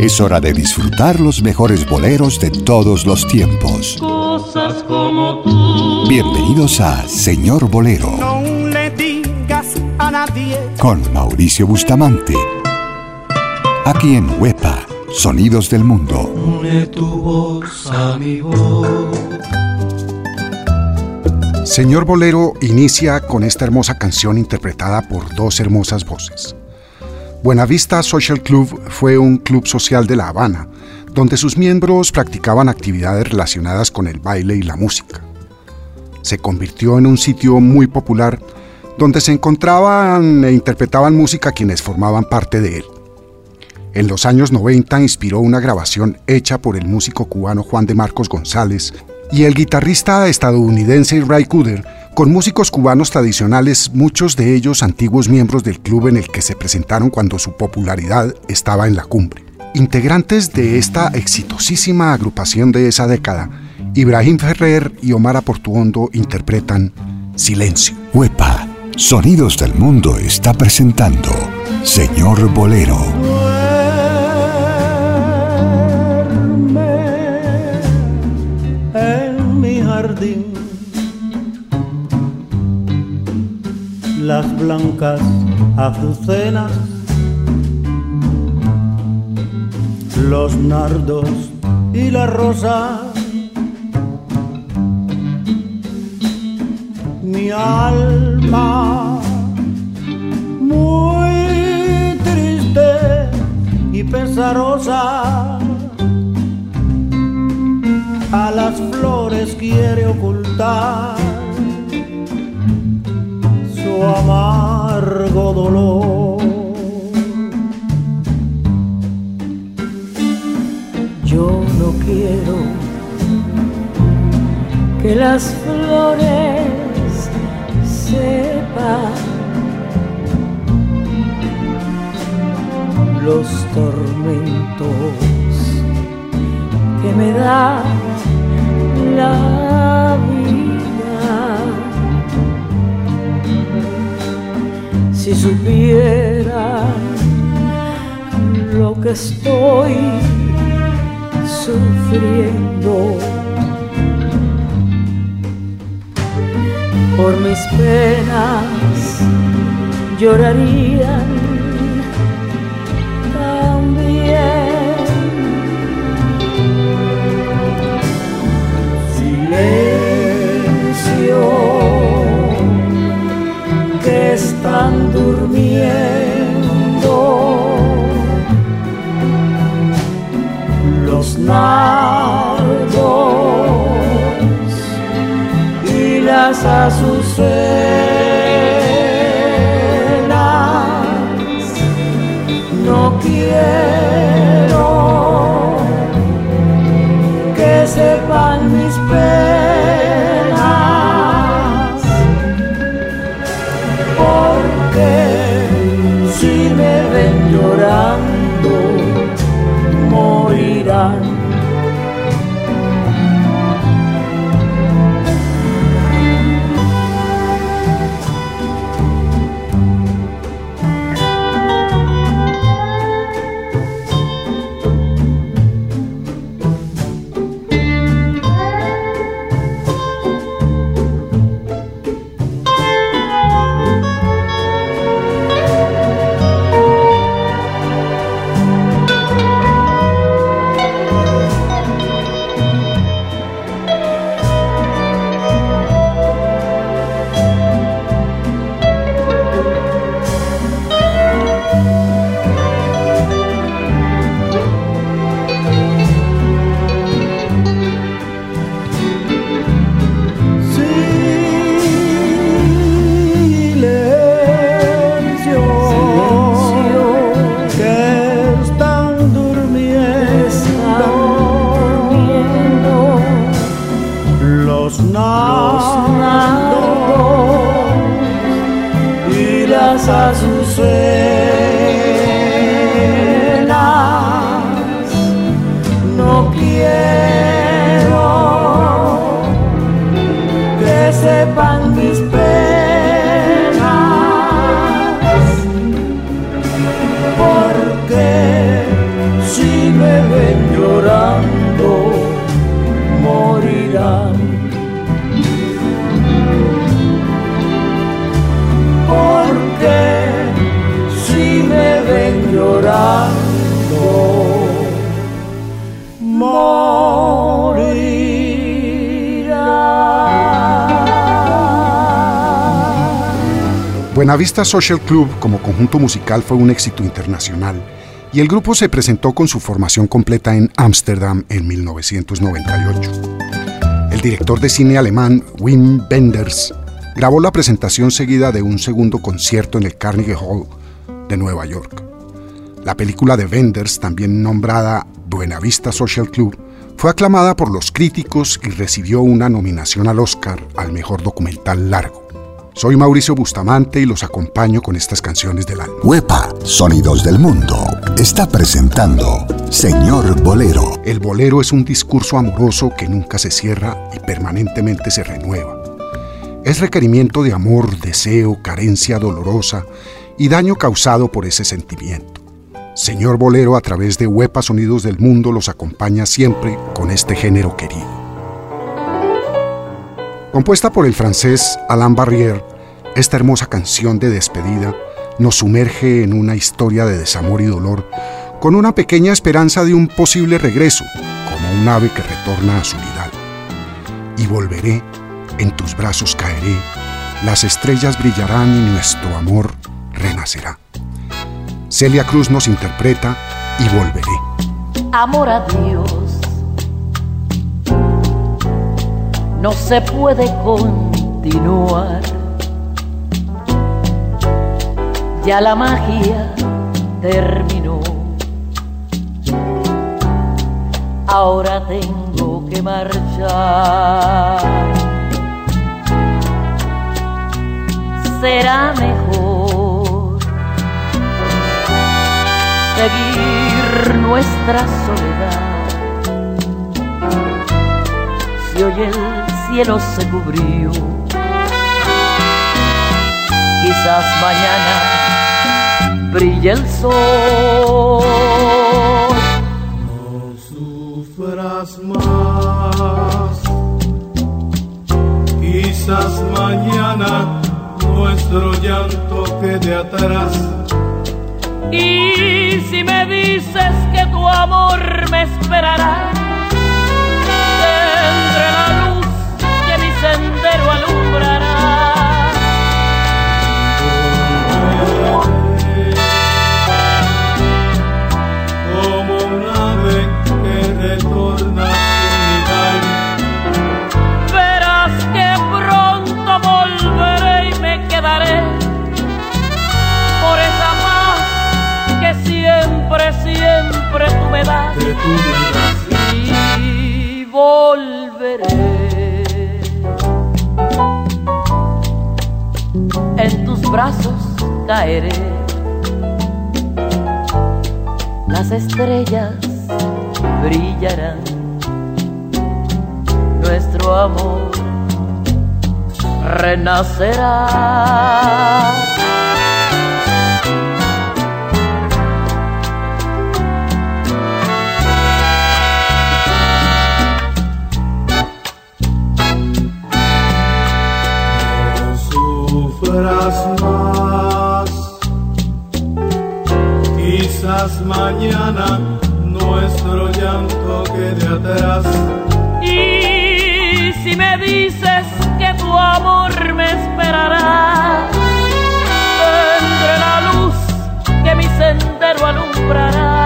Es hora de disfrutar los mejores boleros de todos los tiempos. Cosas como tú. Bienvenidos a Señor Bolero. No le digas a nadie. Con Mauricio Bustamante. Aquí en Huepa, Sonidos del Mundo. Une tu voz a mi voz. Señor Bolero inicia con esta hermosa canción interpretada por dos hermosas voces. Buenavista Social Club fue un club social de La Habana, donde sus miembros practicaban actividades relacionadas con el baile y la música. Se convirtió en un sitio muy popular donde se encontraban e interpretaban música quienes formaban parte de él. En los años 90 inspiró una grabación hecha por el músico cubano Juan de Marcos González y el guitarrista estadounidense Ray Cooder con músicos cubanos tradicionales, muchos de ellos antiguos miembros del club en el que se presentaron cuando su popularidad estaba en la cumbre. Integrantes de esta exitosísima agrupación de esa década, Ibrahim Ferrer y Omar Aportuondo interpretan Silencio. Huepa, Sonidos del Mundo está presentando Señor Bolero. Las blancas azucenas, los nardos y la rosa. Mi alma muy triste y pesarosa a las flores quiere ocultar amargo dolor. Yo no quiero que las flores sepan los tormentos que me da la Si supieran lo que estoy sufriendo por mis penas, llorarían también. silencio que están durmiendo. Los nardos y las azucenas Buenavista Social Club como conjunto musical fue un éxito internacional y el grupo se presentó con su formación completa en Ámsterdam en 1998. El director de cine alemán Wim Wenders grabó la presentación seguida de un segundo concierto en el Carnegie Hall de Nueva York. La película de Wenders, también nombrada Buenavista Social Club, fue aclamada por los críticos y recibió una nominación al Oscar al mejor documental largo. Soy Mauricio Bustamante y los acompaño con estas canciones del alma. Huepa, Sonidos del Mundo, está presentando Señor Bolero. El bolero es un discurso amoroso que nunca se cierra y permanentemente se renueva. Es requerimiento de amor, deseo, carencia dolorosa y daño causado por ese sentimiento. Señor Bolero a través de Huepa Sonidos del Mundo los acompaña siempre con este género querido. Compuesta por el francés Alain Barrière, esta hermosa canción de despedida nos sumerge en una historia de desamor y dolor, con una pequeña esperanza de un posible regreso, como un ave que retorna a su nidal. Y volveré, en tus brazos caeré, las estrellas brillarán y nuestro amor renacerá. Celia Cruz nos interpreta y volveré. Amor a Dios no se puede continuar. Ya la magia terminó. Ahora tengo que marchar. Será mejor seguir nuestra soledad. Si el cielo se cubrió. Quizás mañana brille el sol. No sufras más. Quizás mañana nuestro llanto quede atrás. Y si me dices que tu amor me esperará, tendré la luz siempre, siempre tú me das. Que tú me das. Brazos caeré. Las estrellas brillarán, nuestro amor renacerá. Más. Quizás mañana nuestro llanto quede atrás. Y si me dices que tu amor me esperará, tendré la luz que mi sendero alumbrará.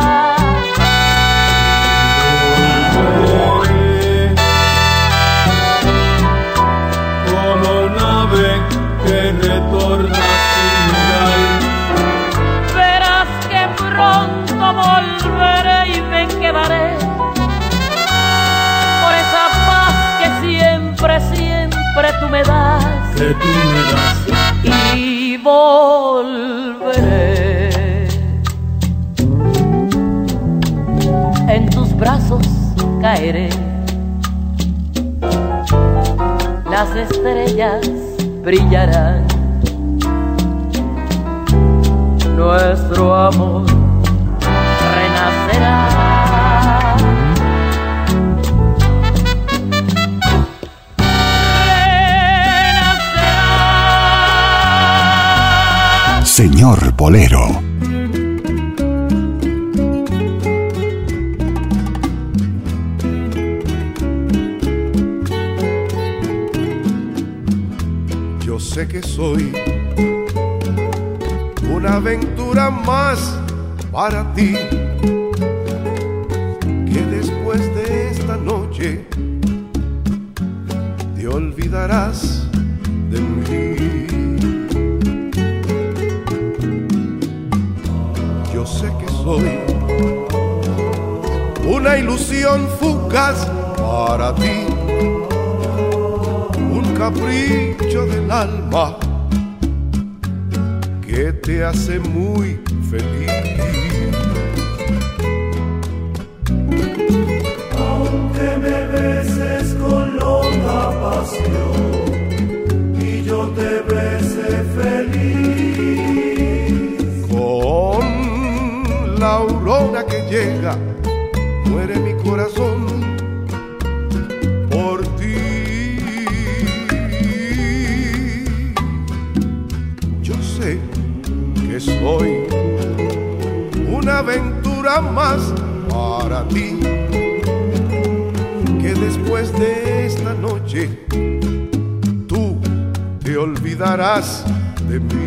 Las estrellas brillarán. Nuestro amor renacerá. renacerá. Señor Bolero. Más para ti. Que después de esta noche te olvidarás de mí. Yo sé que soy una ilusión fugaz para ti, un capricho del alma te hace muy feliz. Aunque me beses con loca pasión y yo te bese feliz. Con la aurora que llega, soy una aventura más para ti. Que después de esta noche tú te olvidarás de mí.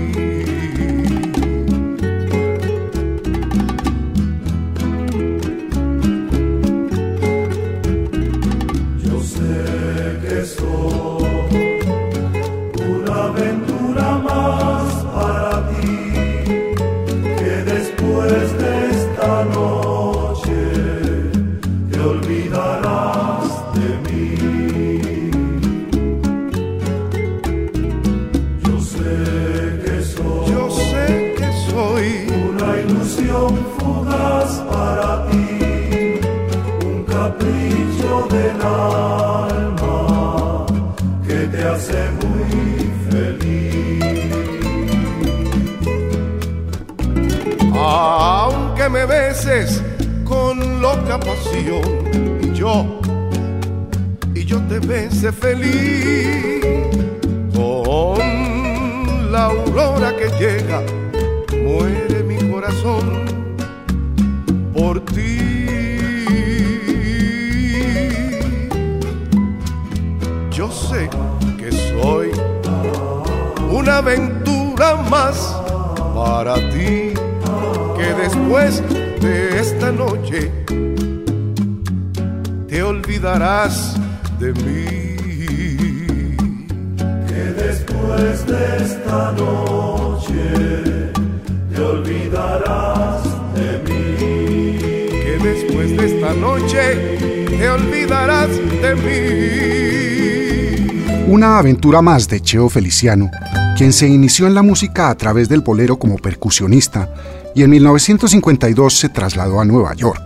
Aventura más de Cheo Feliciano, quien se inició en la música a través del bolero como percusionista y en 1952 se trasladó a Nueva York.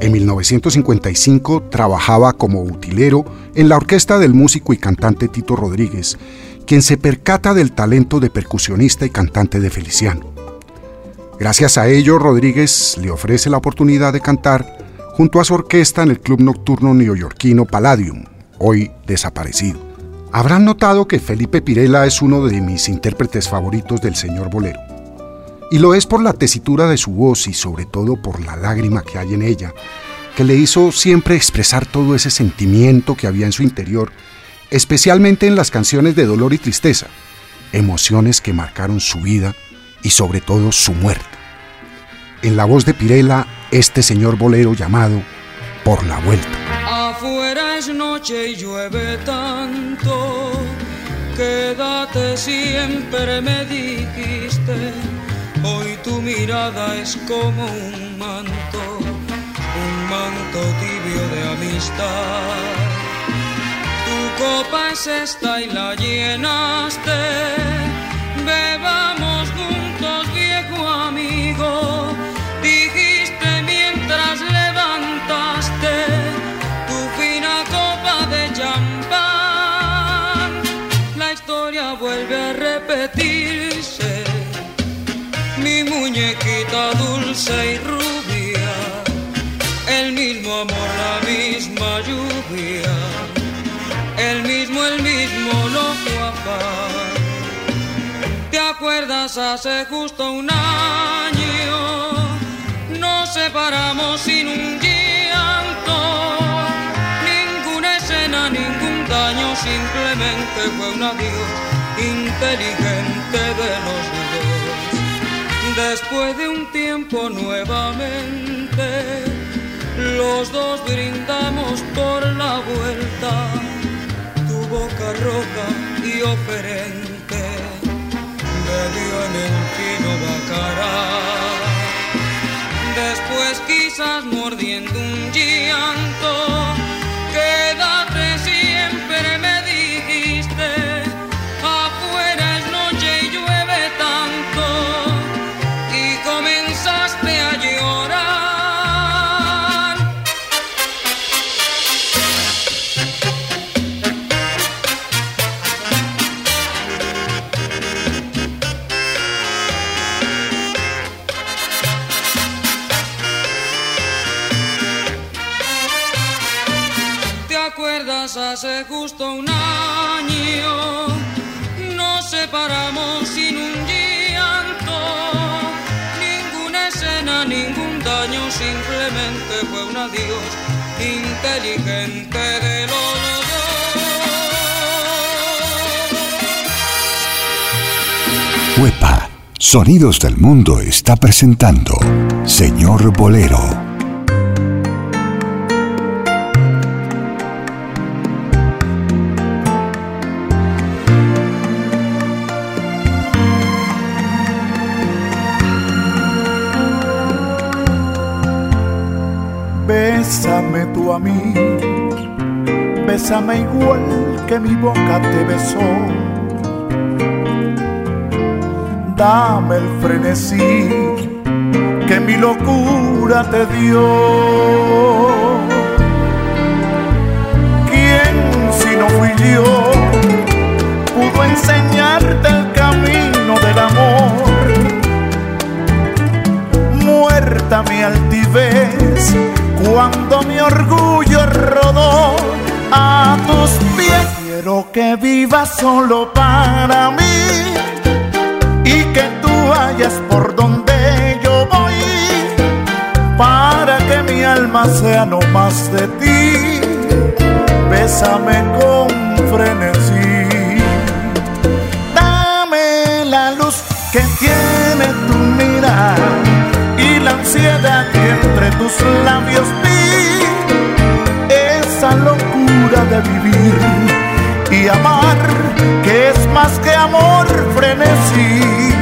En 1955 trabajaba como utilero en la orquesta del músico y cantante Tito Rodríguez, quien se percata del talento de percusionista y cantante de Feliciano. Gracias a ello, Rodríguez le ofrece la oportunidad de cantar junto a su orquesta en el club nocturno neoyorquino Palladium, hoy desaparecido. Habrán notado que Felipe Pirela es uno de mis intérpretes favoritos del señor Bolero. Y lo es por la tesitura de su voz y sobre todo por la lágrima que hay en ella, que le hizo siempre expresar todo ese sentimiento que había en su interior, especialmente en las canciones de dolor y tristeza, emociones que marcaron su vida y sobre todo su muerte. En la voz de Pirela, este señor bolero llamado Por la Vuelta. Es noche y llueve tanto, quédate siempre me dijiste, hoy tu mirada es como un manto, un manto tibio de amistad. Tu copa es esta y la llenaste, bebamos repetirse, mi muñequita dulce y rubia, el mismo amor, la misma lluvia, el mismo, el mismo loco afán. ¿Te acuerdas hace justo un año? Nos separamos sin un llanto, ninguna escena, ningún daño, simplemente fue un adiós inteligente de los dos. Después de un tiempo nuevamente, los dos brindamos por la vuelta, tu boca roja y oferente, dio en el fino bacará. Después quizás mordiendo un llanto, quédate hace justo un año nos separamos sin un llanto, ninguna escena, ningún daño, simplemente fue un adiós inteligente de los dos. Huepa, Sonidos del Mundo está presentando Señor Bolero mi boca te besó. Dame el frenesí que mi locura te dio. ¿Quién si no fui yo pudo enseñarte el camino del amor? Muerta mi altivez cuando mi orgullo rodó a tus pies. Quiero que vivas solo para mí y que tú vayas por donde yo voy, para que mi alma sea no más de ti. Bésame con frenesí, dame la luz que tiene tu mirada la ansiedad que entre tus labios vi, esa locura de vivir amar, que es más que amor, frenesí.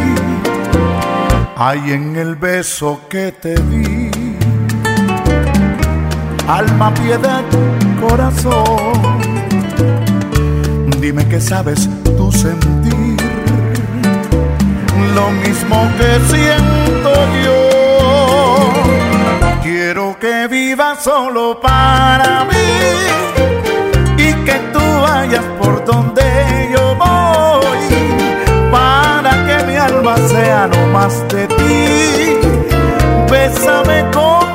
Hay en el beso que te di, alma, piedad, corazón, dime que sabes tú sentir. Lo mismo que siento yo. Quiero que vivas solo para mí y que tú vayas por donde yo voy para que mi alma sea no más de ti. Bésame con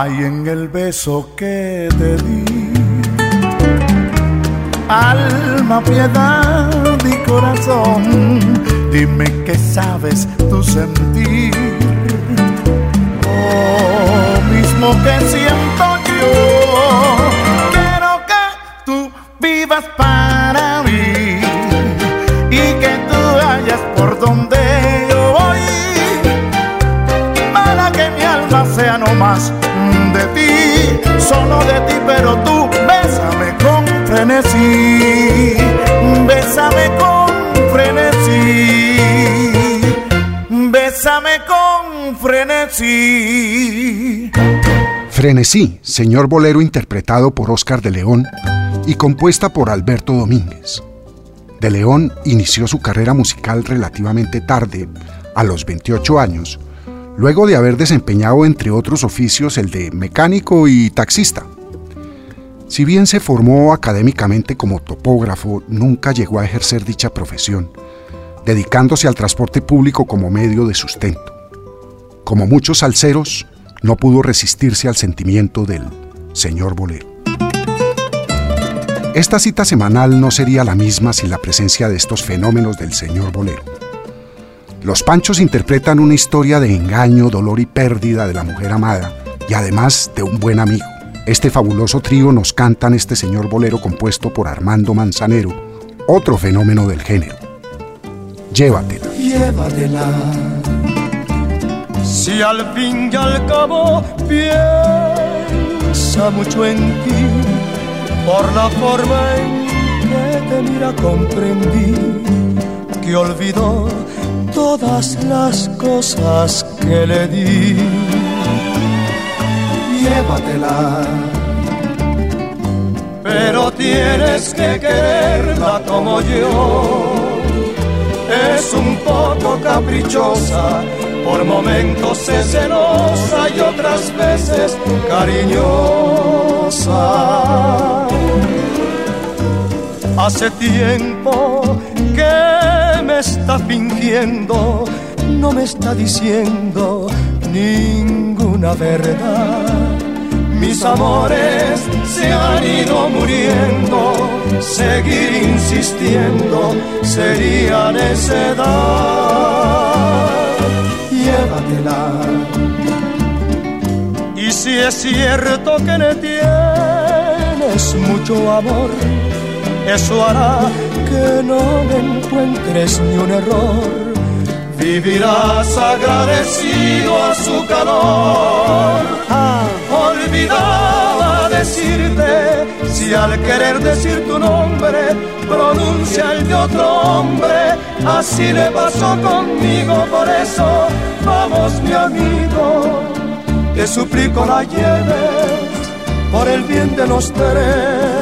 hay en el beso que te di. Alma, piedad y corazón, dime qué sabes tú sentir. Oh, mismo que siento yo, quiero que tú vivas para solo de ti, pero tú bésame con frenesí, bésame con frenesí, bésame con frenesí. Frenesí, señor bolero interpretado por Oscar de León y compuesta por Alberto Domínguez. De León inició su carrera musical relativamente tarde, a los 28 años, luego de haber desempeñado entre otros oficios el de mecánico y taxista. Si bien se formó académicamente como topógrafo, nunca llegó a ejercer dicha profesión, dedicándose al transporte público como medio de sustento. Como muchos salseros, no pudo resistirse al sentimiento del señor bolero. Esta cita semanal no sería la misma sin la presencia de estos fenómenos del señor Bolero. Los Panchos interpretan una historia de engaño, dolor y pérdida de la mujer amada y además de un buen amigo. Este fabuloso trío nos cantan este señor bolero compuesto por Armando Manzanero, otro fenómeno del género. Llévatela. Llévatela. Si al fin y al cabo piensa mucho en ti, por la forma en que te mira comprendí que olvidó todas las cosas que le di. Llévatela. Pero tienes que quererla como yo. Es un poco caprichosa, por momentos es celosa y otras veces cariñosa. Hace tiempo que está fingiendo, no me está diciendo ninguna verdad. Mis amores se han ido muriendo, seguir insistiendo sería necedad. Llévatela. Y si es cierto que le tienes mucho amor, eso hará que no le encuentres ni un error. Vivirás agradecido a su calor. Olvidaba decirte, si al querer decir tu nombre pronuncia el de otro hombre, así le pasó conmigo, por eso vamos mi amigo, te suplico la lleves por el bien de los tres.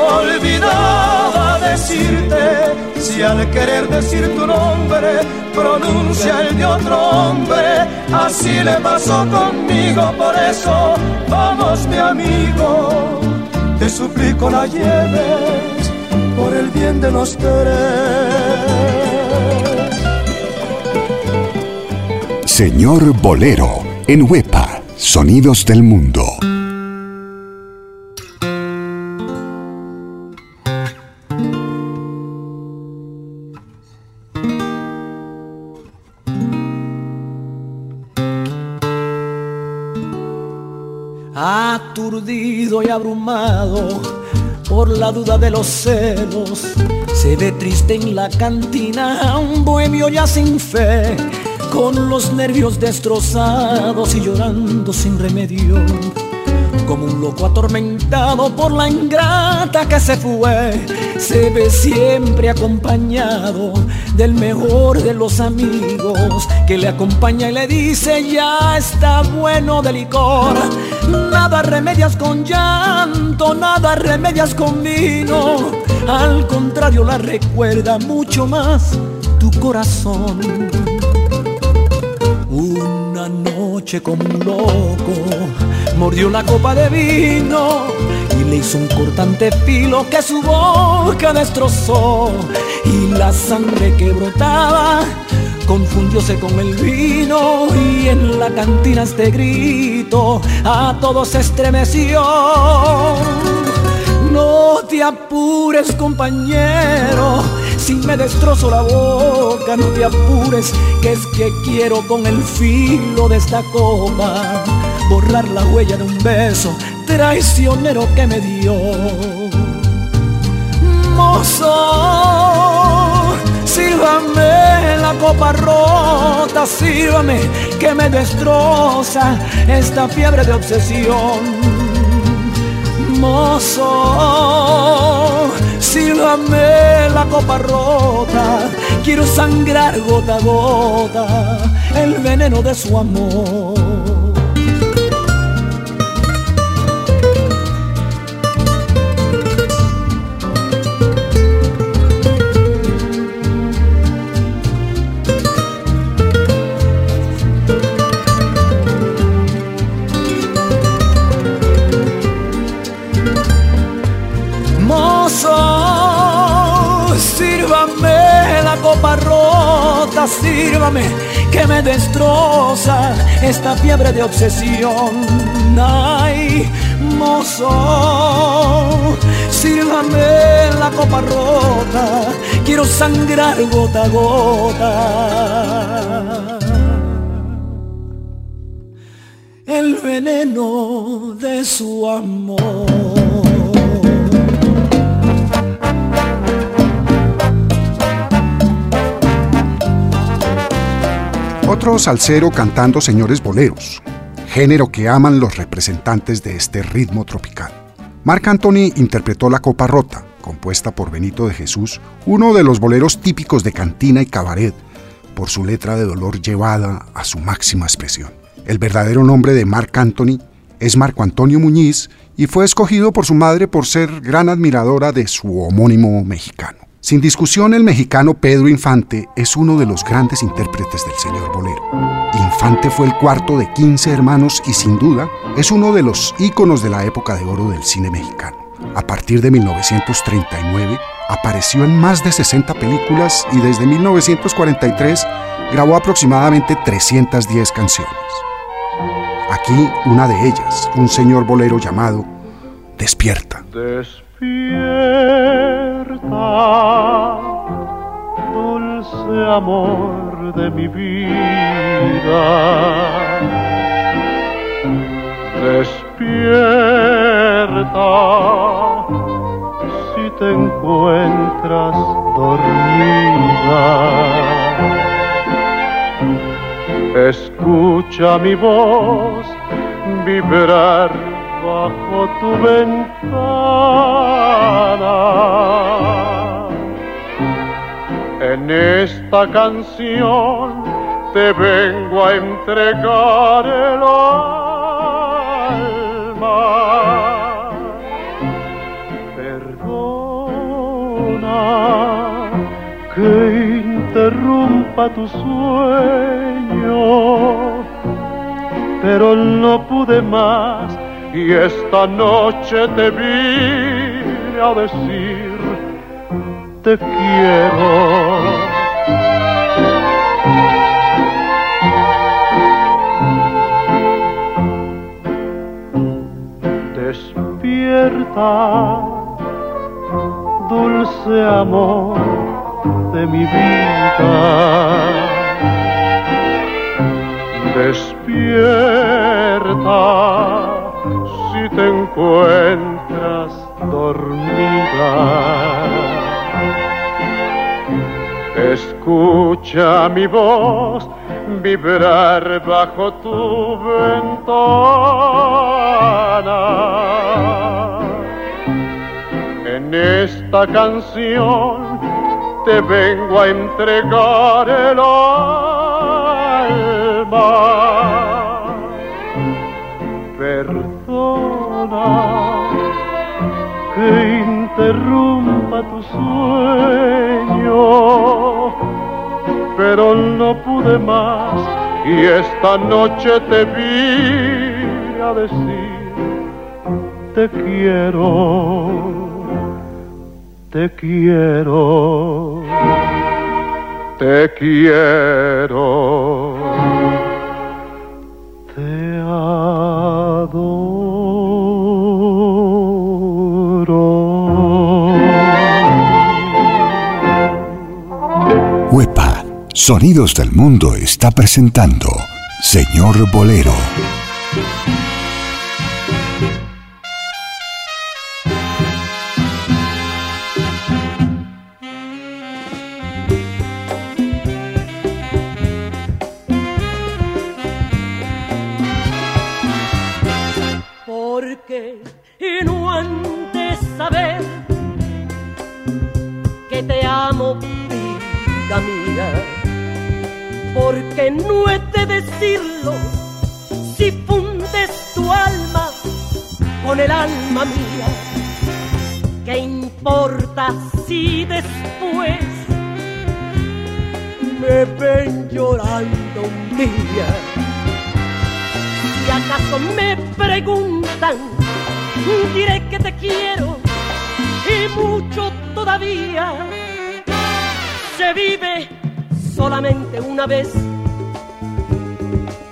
Olvidaba decirte, si al querer decir tu nombre pronuncia el de otro hombre, así le pasó conmigo, por eso vamos mi amigo, te suplico la lleves por el bien de los tres. Señor Bolero, en Huepa, Sonidos del Mundo. Abrumado por la duda de los celos, se ve triste en la cantina un bohemio ya sin fe, con los nervios destrozados y llorando sin remedio, como un loco atormentado por la ingrata que se fue, se ve siempre acompañado del mejor de los amigos, que le acompaña y le dice ya está bueno de licor, nada remedias con llanto, nada remedias con vino, al contrario la recuerda mucho más tu corazón. Una noche como un loco mordió la copa de vino y le hizo un cortante filo que su boca destrozó y la sangre que brotaba confundióse con el vino y en la cantina este grito a todos estremeció. No te apures compañero, si me destrozo la boca, no te apures, que es que quiero con el filo de esta copa borrar la huella de un beso traicionero que me dio. Mozo, sírvame la copa rota, sírvame que me destroza esta fiebre de obsesión. Mozo, sírvame la copa rota, quiero sangrar gota a gota el veneno de su amor. Sírvame, que me destroza esta fiebre de obsesión. Ay, mozo, sírvame la copa rota, quiero sangrar gota a gota. El veneno de su amor. Otro salsero cantando señores boleros, género que aman los representantes de este ritmo tropical. Marc Anthony interpretó La Copa Rota, compuesta por Benito de Jesús, uno de los boleros típicos de cantina y cabaret, por su letra de dolor llevada a su máxima expresión. El verdadero nombre de Marc Anthony es Marco Antonio Muñiz y fue escogido por su madre por ser gran admiradora de su homónimo mexicano. Sin discusión, el mexicano Pedro Infante es uno de los grandes intérpretes del señor bolero. Infante fue el cuarto de 15 hermanos y sin duda es uno de los íconos de la época de oro del cine mexicano. A partir de 1939 apareció en más de 60 películas y desde 1943 grabó aproximadamente 310 canciones. Aquí una de ellas, un señor bolero llamado Despierta. Despierta, dulce amor de mi vida. Despierta, si te encuentras dormida. Escucha mi voz vibrar bajo tu ventana. En esta canción te vengo a entregar el alma. Perdona que interrumpa tu sueño, pero no pude más y esta noche te vine a decir te quiero. Despierta, dulce amor de mi vida. Despierta encuentras dormida. Escucha mi voz vibrar bajo tu ventana. En esta canción te vengo a entregar el alma. Que interrumpa tu sueño, pero no pude más y esta noche te vine a decir te quiero te quiero, te quiero, Sonidos del Mundo está presentando Señor Bolero. Porque y no saber que te amo, vida mía. Porque no he de decirlo si fundes tu alma con el alma mía. ¿Qué importa si después me ven llorando un día? Si acaso me preguntan, diré que te quiero y mucho todavía. Se vive solamente una vez.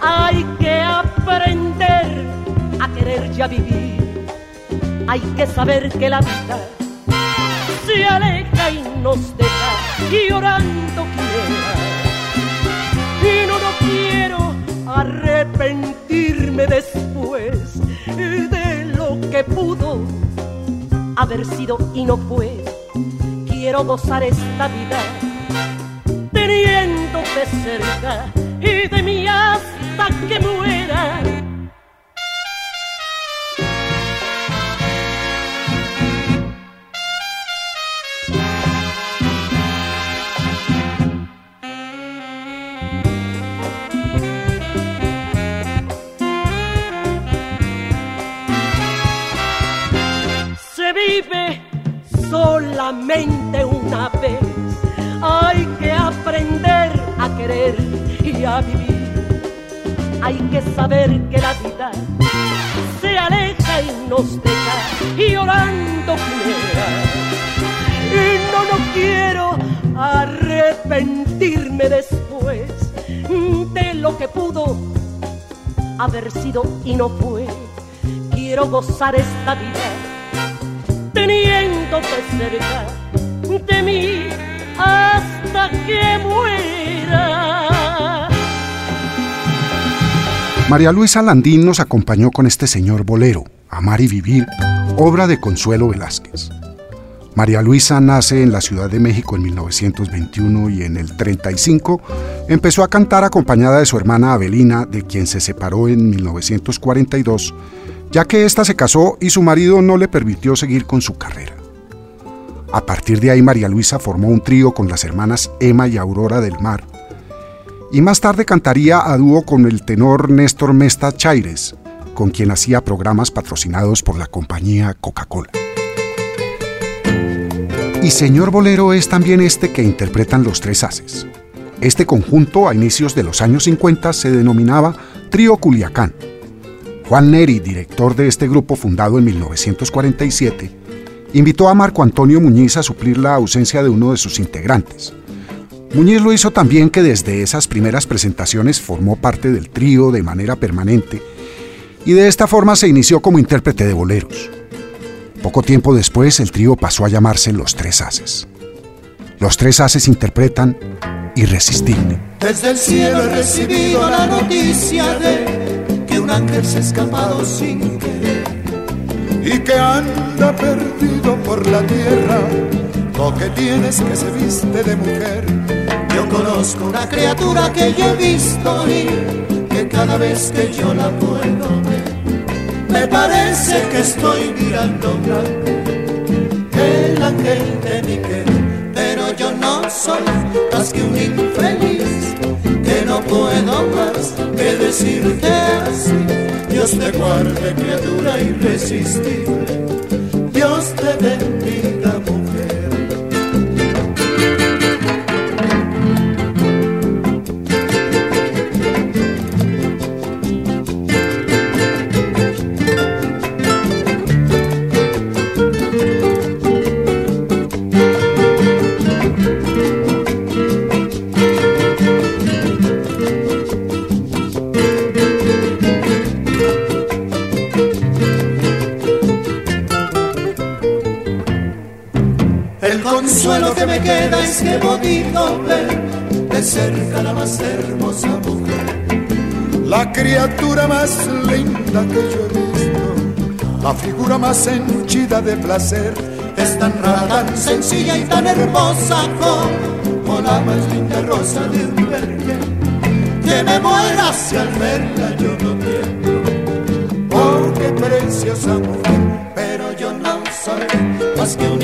Hay que aprender a querer ya vivir. Hay que saber que la vida se aleja y nos deja y llorando quiera. Y no, no quiero arrepentirme después de lo que pudo haber sido y no fue. Quiero gozar esta vida teniéndote cerca y de mí hasta que muera solamente una vez. Aprender a querer y a vivir. Hay que saber que la vida se aleja y nos deja y llorando. Y no, no quiero arrepentirme después de lo que pudo haber sido y no fue. Quiero gozar esta vida teniéndote cerca de mí hasta que muera. María Luisa Landín nos acompañó con este señor bolero, Amar y Vivir, obra de Consuelo Velázquez. María Luisa nace en la Ciudad de México en 1921 y en el 35 empezó a cantar acompañada de su hermana Abelina, de quien se separó en 1942 ya que ésta se casó y su marido no le permitió seguir con su carrera. A partir de ahí María Luisa formó un trío con las hermanas Emma y Aurora del Mar, y más tarde cantaría a dúo con el tenor Néstor Mesta Chaires, con quien hacía programas patrocinados por la compañía Coca-Cola. Y Señor Bolero es también este que interpretan los tres haces. Este conjunto a inicios de los años 50 se denominaba Trío Culiacán Juan Neri, director de este grupo fundado en 1947, invitó a Marco Antonio Muñiz a suplir la ausencia de uno de sus integrantes. Muñiz lo hizo también que desde esas primeras presentaciones formó parte del trío de manera permanente y de esta forma se inició como intérprete de boleros. Poco tiempo después el trío pasó a llamarse Los Tres Haces. Los Tres Haces interpretan Irresistible. Desde el cielo he recibido la noticia de un ángel se ha escapado sin querer y que anda perdido por la tierra. Lo que tienes que se viste de mujer. Yo conozco una criatura que yo he visto y que cada vez que yo la puedo ver, me parece que estoy mirando el ángel de mi querer. Pero yo no soy más que un infeliz no puedo más que decirte así. Dios te guarde, criatura irresistible. Dios te bendiga, criatura más linda que yo he visto, la figura más henchida de placer. Es tan rara, tan sencilla y tan hermosa como la más linda rosa de un verde. Que me muera si al verla yo no tiempo. Oh, qué preciosa mujer, pero yo no soy más que un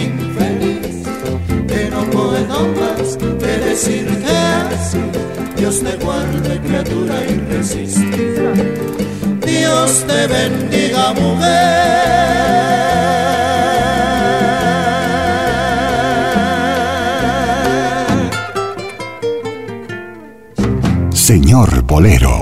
Dios te guarde criatura irresistible, Dios te bendiga mujer. Señor Bolero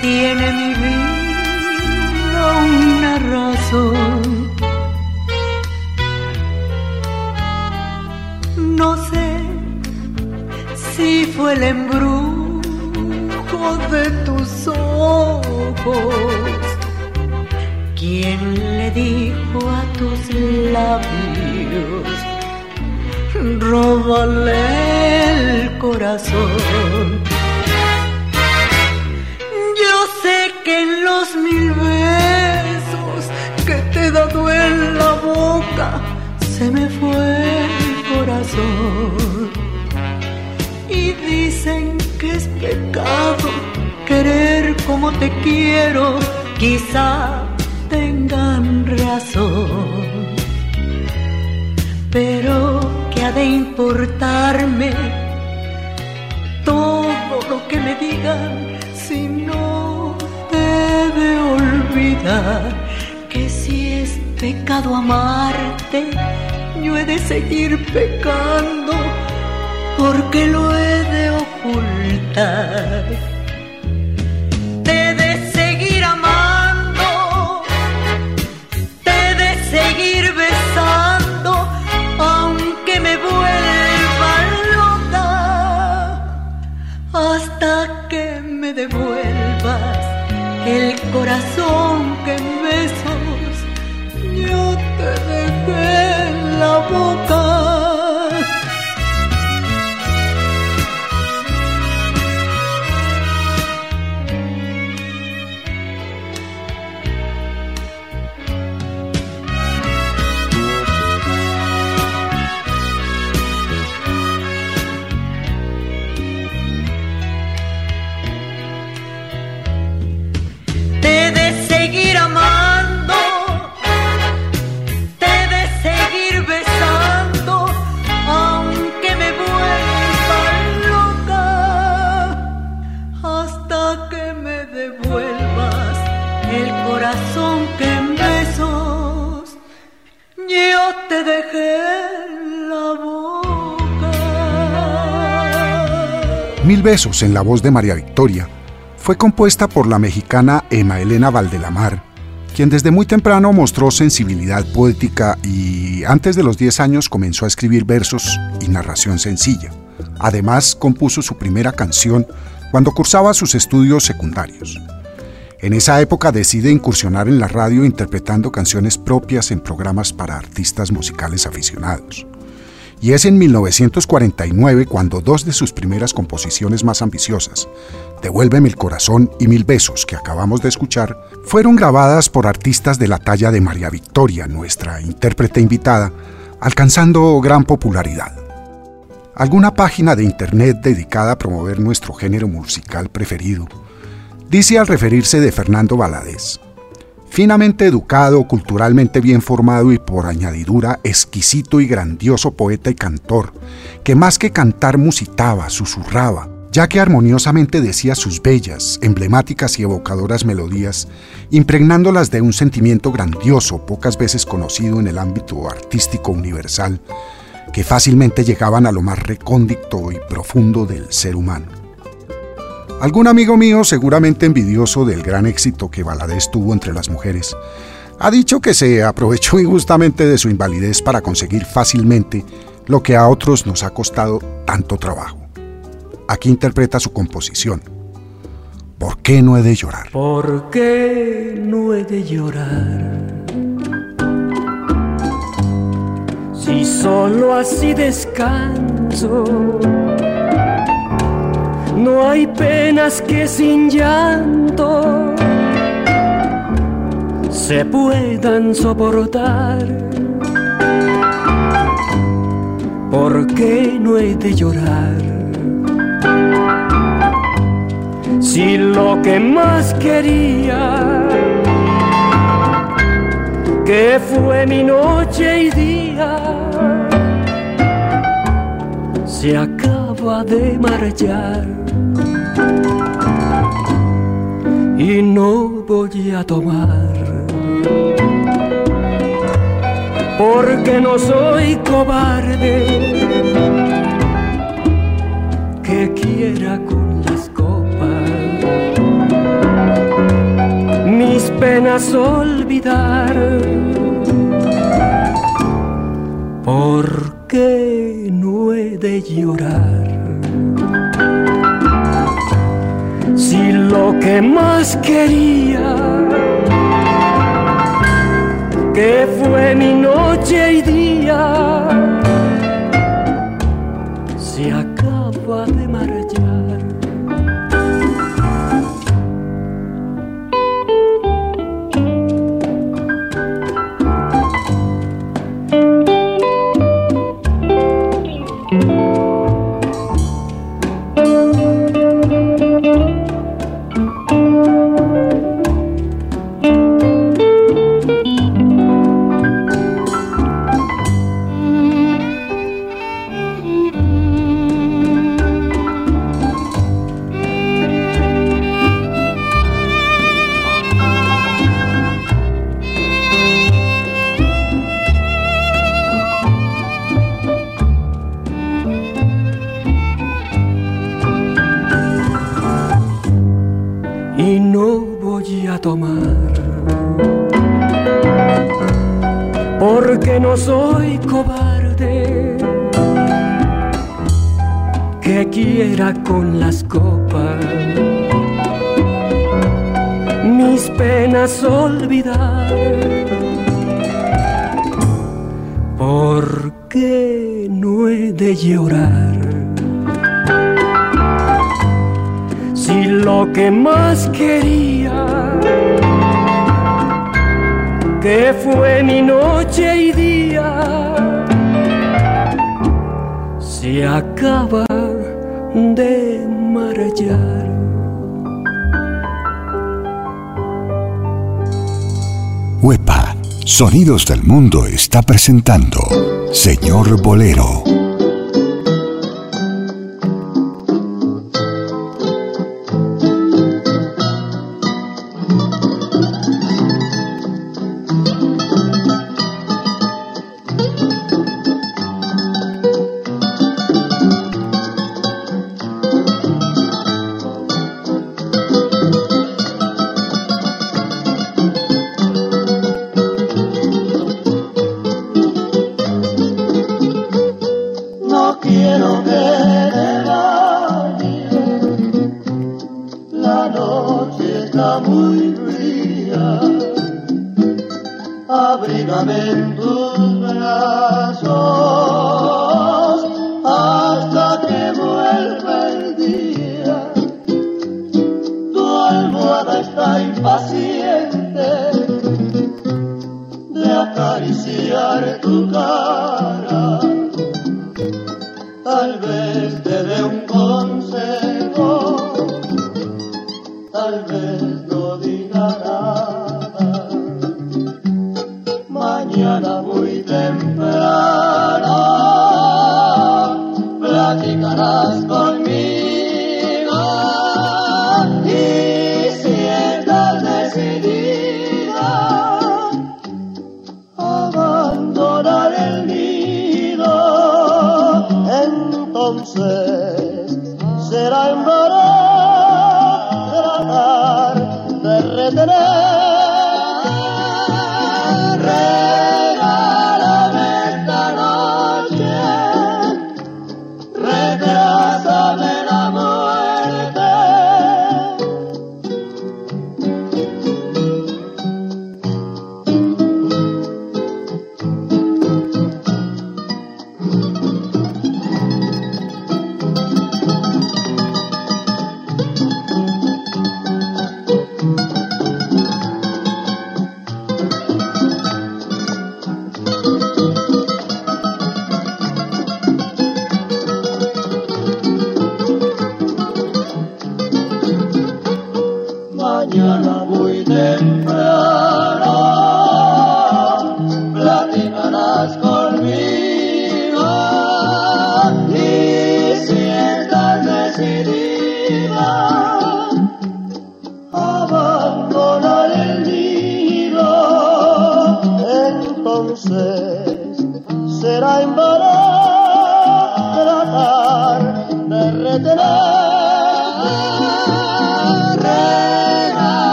Tiene mi vida una razón. No sé si fue el embrujo de tus ojos. ¿Quién le dijo a tus labios? Róbale el corazón. Los mil besos que te he dado en la boca se me fue el corazón. Y dicen que es pecado querer como te quiero, quizá tengan razón. Pero que ha de importarme todo lo que me digan que si es pecado amarte, yo he de seguir pecando porque lo he de ocultar. Te he de seguir amando, te he de seguir besando, aunque me vuelva loca, hasta que me devuelvas el corazón que en besos yo te dejé en la boca. Besos en la voz de María Victoria fue compuesta por la mexicana Emma Elena Valdelamar, quien desde muy temprano mostró sensibilidad poética y antes de los 10 años comenzó a escribir versos y narración sencilla. Además, compuso su primera canción cuando cursaba sus estudios secundarios. En esa época decide incursionar en la radio interpretando canciones propias en programas para artistas musicales aficionados. Y es en 1949 cuando dos de sus primeras composiciones más ambiciosas, Devuélveme el corazón y Mil besos que acabamos de escuchar, fueron grabadas por artistas de la talla de María Victoria, nuestra intérprete invitada, alcanzando gran popularidad. Alguna página de internet dedicada a promover nuestro género musical preferido dice al referirse de Fernando Valadez, finamente educado, culturalmente bien formado y por añadidura exquisito y grandioso poeta y cantor, que más que cantar musitaba, susurraba, ya que armoniosamente decía sus bellas, emblemáticas y evocadoras melodías, impregnándolas de un sentimiento grandioso, pocas veces conocido en el ámbito artístico universal, que fácilmente llegaban a lo más recóndito y profundo del ser humano. Algún amigo mío, seguramente envidioso del gran éxito que Valadez tuvo entre las mujeres, ha dicho que se aprovechó injustamente de su invalidez para conseguir fácilmente lo que a otros nos ha costado tanto trabajo. Aquí interpreta su composición. ¿Por qué no he de llorar? ¿Por qué no he de llorar? Si solo así descanso, no hay penas que sin llanto se puedan soportar. ¿Por qué no he de llorar? Si lo que más quería, que fue mi noche y día, se acaba de marchar. y no voy a tomar. Porque no soy cobarde que quiera con las copas mis penas olvidar. Porque no he de llorar lo que más quería, que fue mi noche no soy cobarde que quiera con las copas mis penas olvidar. Porque no he de llorar si lo que más quería que fue mi noche y día Sonidos del Mundo está presentando Señor Bolero. Decidida a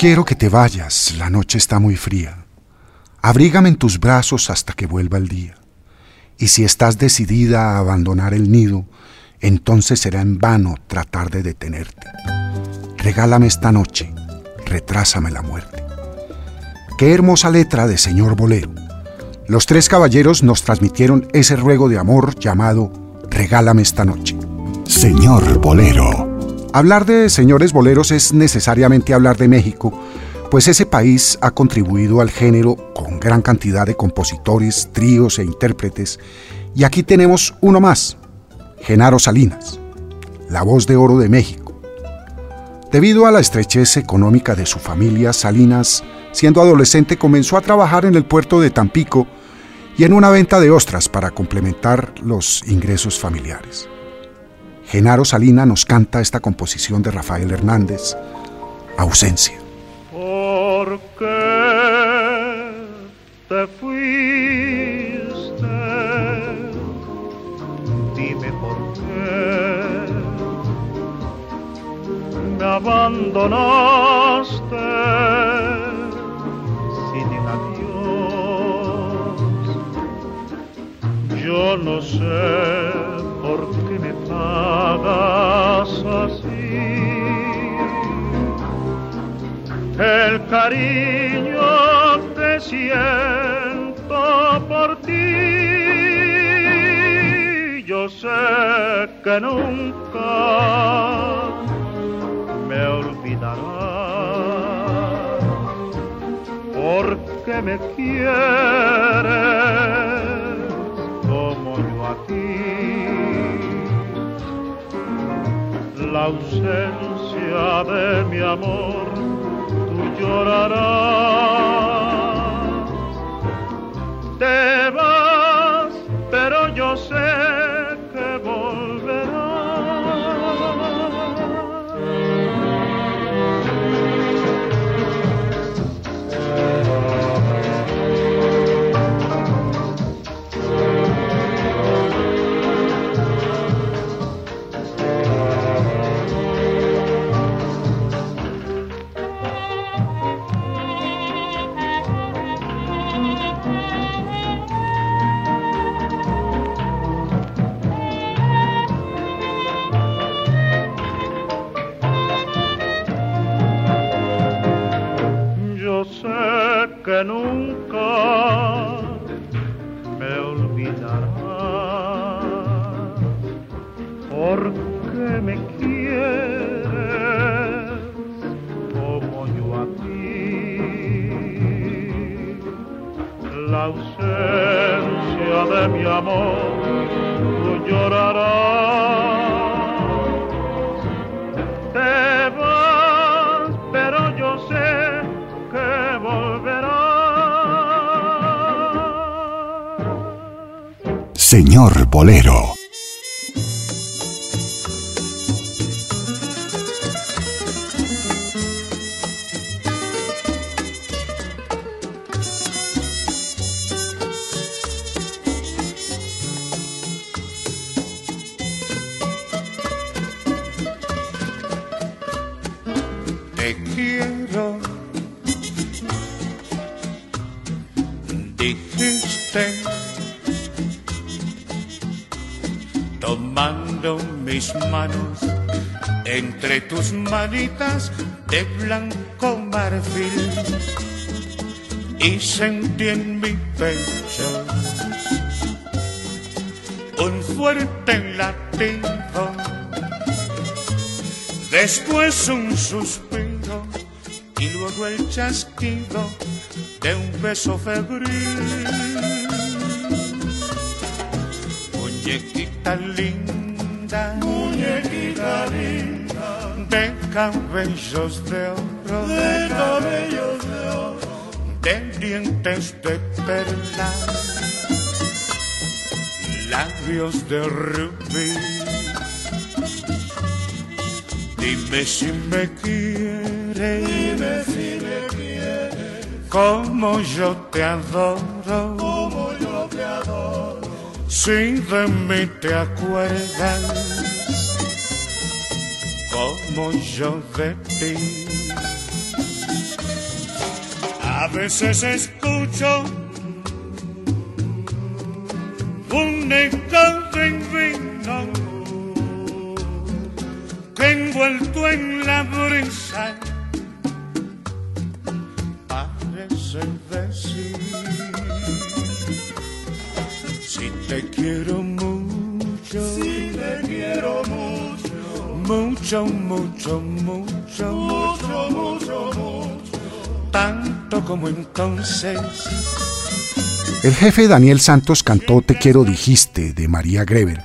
quiero que te vayas, la noche está muy fría. Abrígame en tus brazos hasta que vuelva el día. Y si estás decidida a abandonar el nido, entonces será en vano tratar de detenerte. Regálame esta noche, retrásame la muerte. Qué hermosa letra de señor Bolero. Los tres caballeros nos transmitieron ese ruego de amor llamado Regálame esta noche. Señor Bolero. Hablar de señores boleros es necesariamente hablar de México, pues ese país ha contribuido al género con gran cantidad de compositores, tríos e intérpretes, y aquí tenemos uno más, Genaro Salinas, la voz de oro de México. Debido a la estrechez económica de su familia, Salinas, siendo adolescente, comenzó a trabajar en el puerto de Tampico y en una venta de ostras para complementar los ingresos familiares. Genaro Salina nos canta esta composición de Rafael Hernández, Ausencia. ¿Por qué te fuiste? Dime por qué me abandonaste. Yo no sé por qué me pagas así. El cariño que siento por ti, yo sé que nunca me olvidarás, porque me quieres la ausencia de mi amor, tú llorarás. Te vas, pero yo sé sé Señor Bolero. Te dijiste, tomando mis manos entre tus manitas de blanco marfil y sentí en mi pecho un fuerte latido, después un suspiro y luego el chasquido de un beso febril. Linda, muñequita linda, de cabellos de oro, de cabellos de oro, de dientes de perlas labios de rubí. Dime si me quieres, dime si me quieres, como yo te adoro, Si de mí te acuerdas, como yo de ti. A veces escucho un eco de vino que envuelto en la brisa parece decir te quiero mucho, si te quiero mucho, mucho, mucho, mucho, mucho, mucho, mucho, tanto como entonces. El jefe Daniel Santos cantó Te quiero dijiste de María Greber,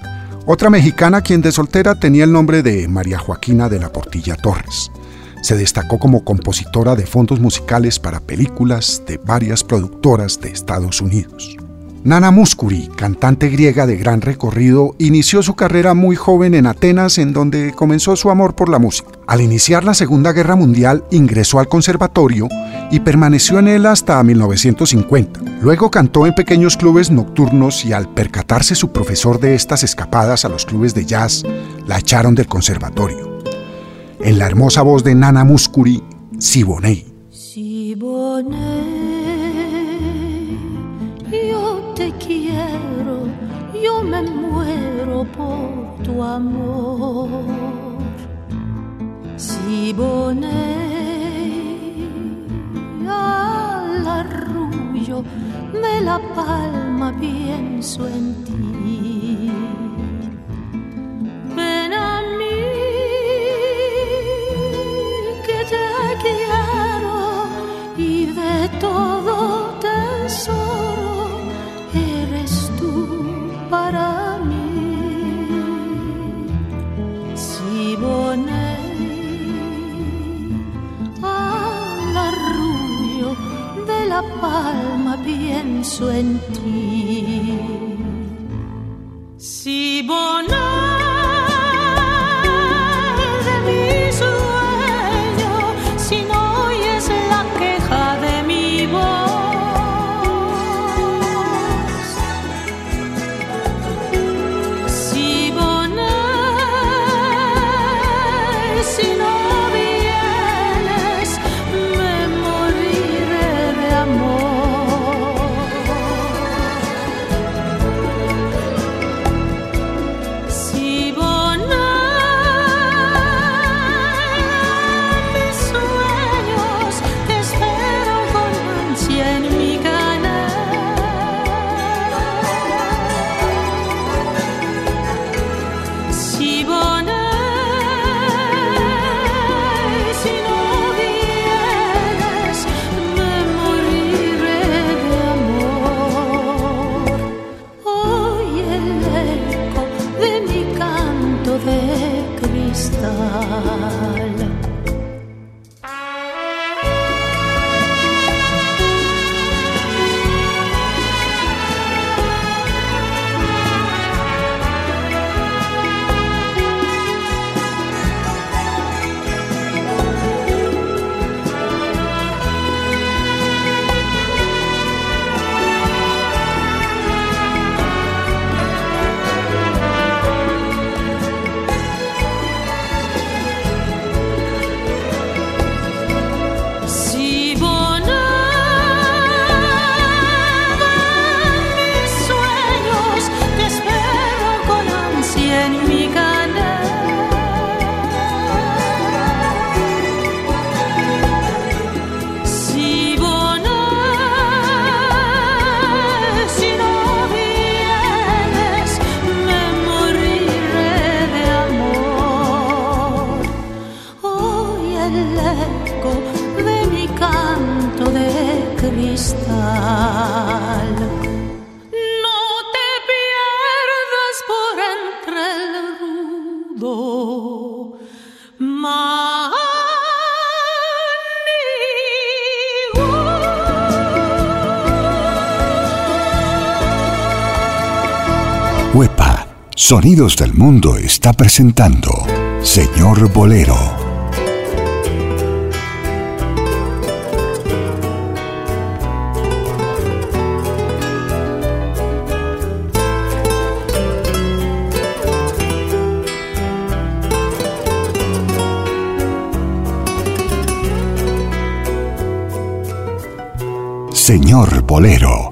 otra mexicana quien de soltera tenía el nombre de María Joaquina de la Portilla Torres. Se destacó como compositora de fondos musicales para películas de varias productoras de Estados Unidos. Nana Muscuri, cantante griega de gran recorrido, inició su carrera muy joven en Atenas, en donde comenzó su amor por la música. Al iniciar la Segunda Guerra Mundial, ingresó al conservatorio y permaneció en él hasta 1950. Luego cantó en pequeños clubes nocturnos y al percatarse su profesor de estas escapadas a los clubes de jazz, la echaron del conservatorio. En la hermosa voz de Nana Muscuri, Siboney. te me muero por tu amor. Si al arrullo de la palma pienso en ti. Ven a mí la palma pienso en ti. Si Sonidos del Mundo está presentando Señor Bolero Señor Bolero.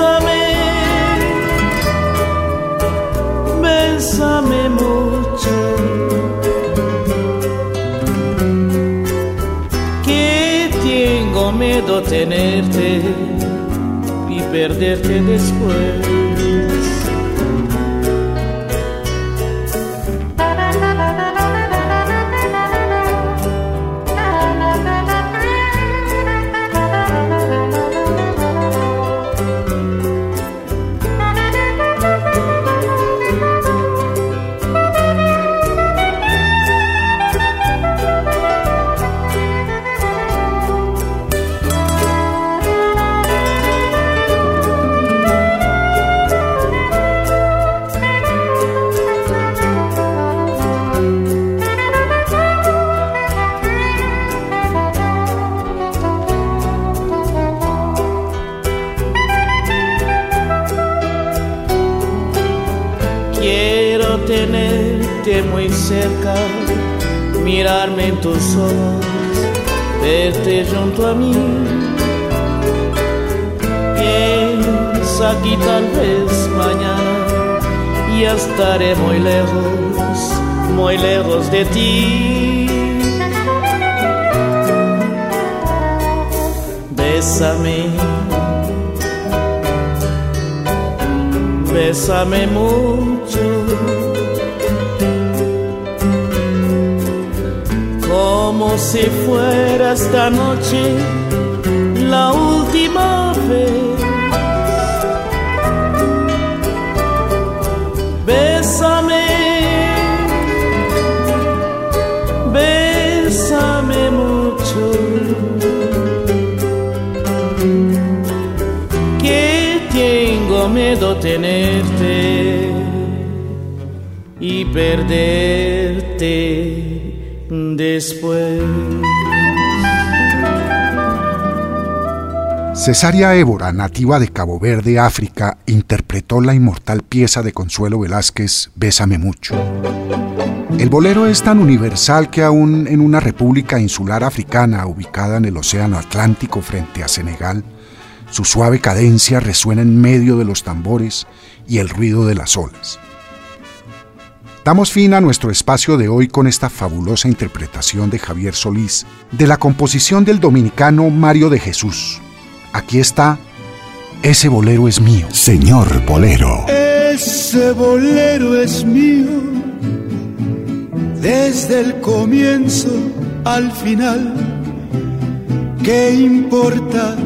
Bésame, bésame mucho. Que tengo miedo tenerte y perderte después. Verte junto a mí. Piensa que tal vez mañana ya estaré muy lejos, muy lejos de ti. Bésame. bésame mucho. Como si fuera esta noche la última vez. Bésame, bésame mucho. Que tengo miedo tenerte y perderte después. Cesaria Évora, nativa de Cabo Verde, África, interpretó la inmortal pieza de Consuelo Velázquez, Bésame mucho. El bolero es tan universal que aún en una república insular africana ubicada en el Océano Atlántico frente a Senegal, su suave cadencia resuena en medio de los tambores y el ruido de las olas. Damos fin a nuestro espacio de hoy con esta fabulosa interpretación de Javier Solís de la composición del dominicano Mario de Jesús. Aquí está Ese bolero es mío. Señor Bolero. Ese bolero es mío. Desde el comienzo al final. ¿Qué importa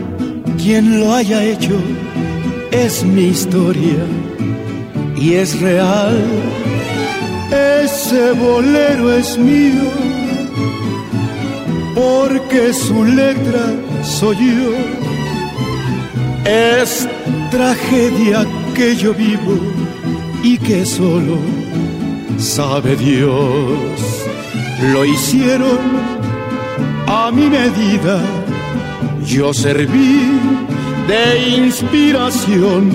quién lo haya hecho? Es mi historia y es real. Ese bolero es mío porque su letra soy yo. Es tragedia que yo vivo y que solo sabe Dios. Lo hicieron a mi medida, yo serví de inspiración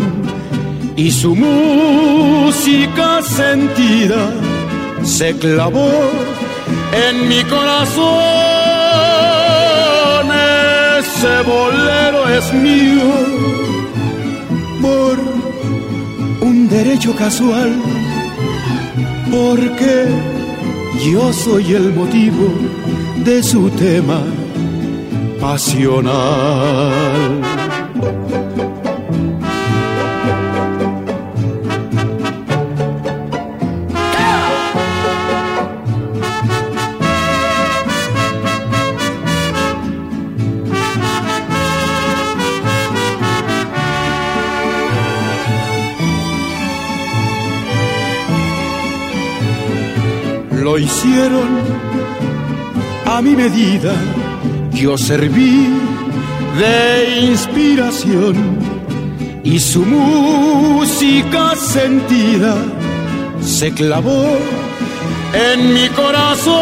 y su música sentida se clavó en mi corazón ese bolero es mío por un derecho casual, porque yo soy el motivo de su tema pasional. Lo hicieron a mi medida. Yo serví de inspiración y su música sentida se clavó en mi corazón.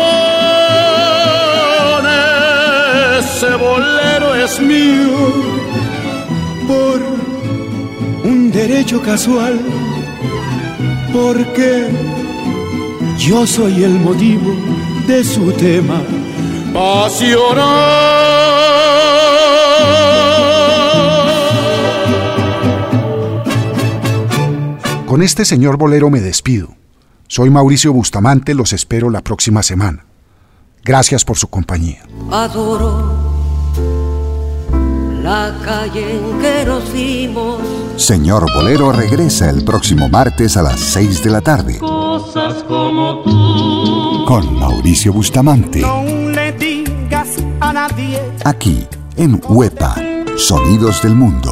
Ese bolero es mío por un derecho casual, porque yo soy el motivo de su tema pasional. Con este señor bolero me despido. Soy Mauricio Bustamante, los espero la próxima semana. Gracias por su compañía. Adoro la calle en que nos vimos. Señor Bolero regresa el próximo martes a las 6 de la tarde. Cosas como tú. Con Mauricio Bustamante. No le digas a nadie. Aquí, en Huepa, Sonidos del Mundo.